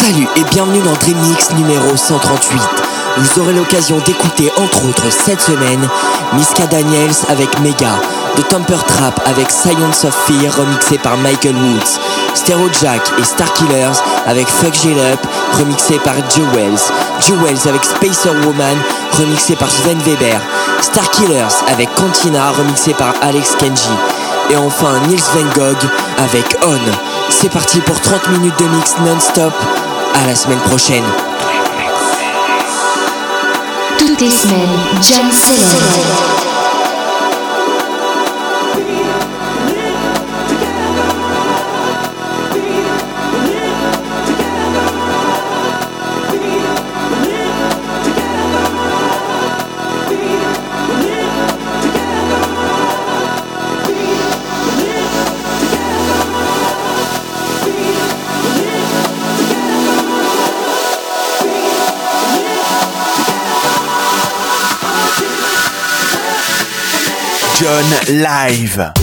Salut et bienvenue dans Dreamix numéro 138. Vous aurez l'occasion d'écouter entre autres cette semaine Miska Daniels avec Mega, The Temper Trap avec Science of Fear remixé par Michael Woods, Stereo Jack et Star Killers avec Fuck Jill Up remixé par Jewels, Jewels avec Spacer Woman remixé par Sven Weber, Star Killers avec Cantina remixé par Alex Kenji et enfin Nils Van Gogh avec On. C'est parti pour 30 minutes de mix non-stop. À la semaine prochaine. Toutes les semaines, John Live.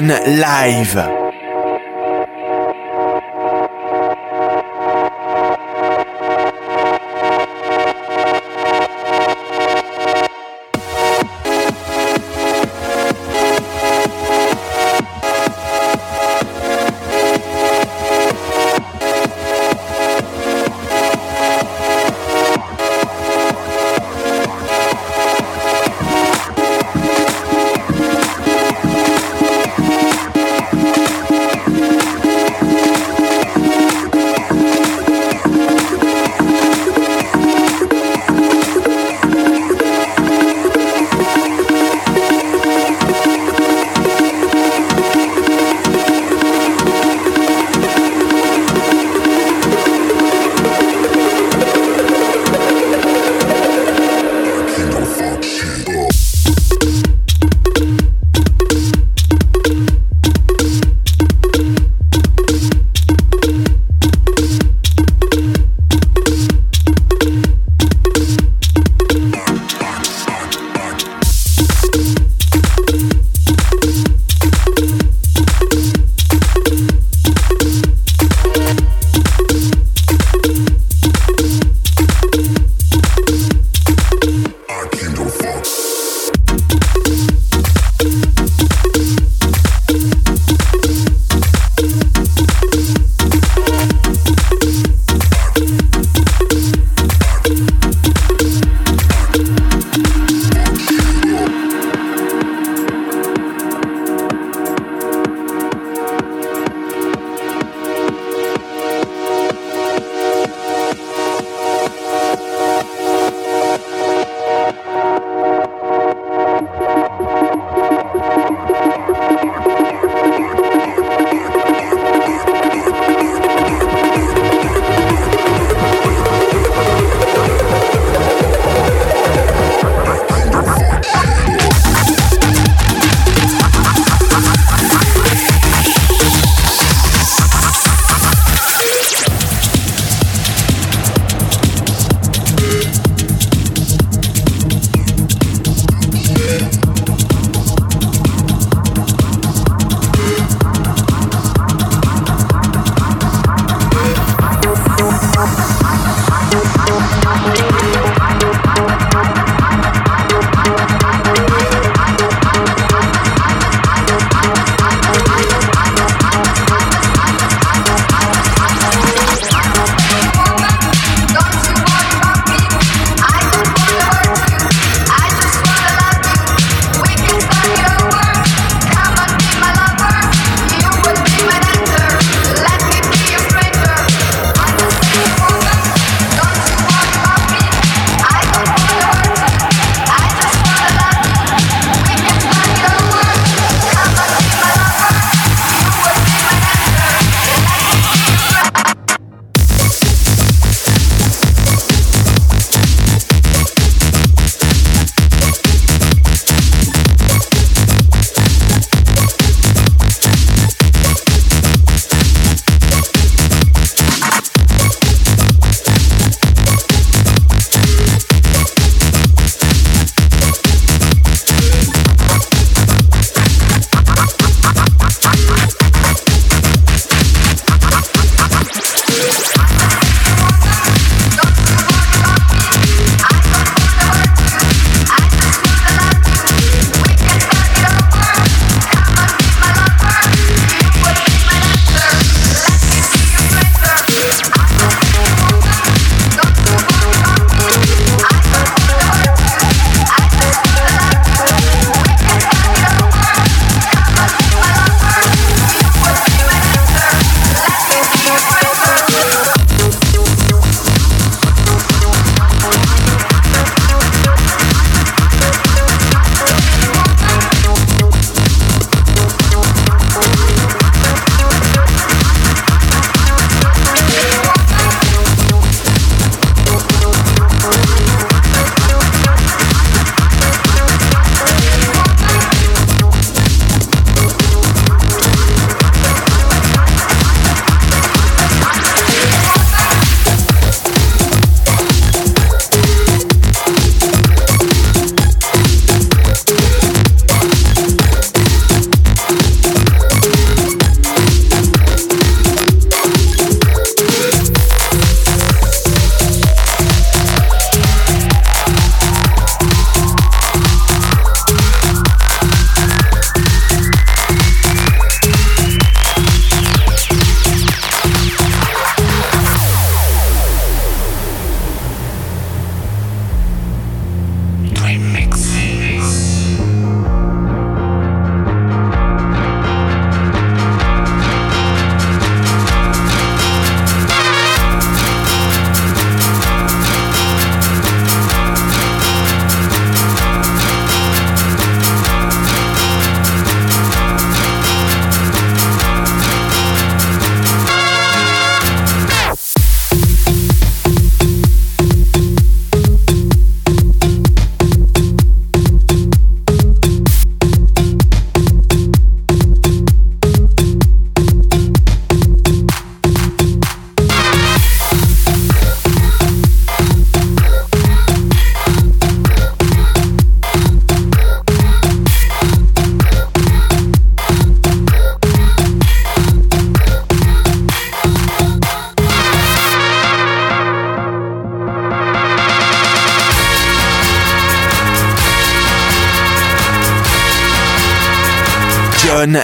Live.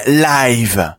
Live.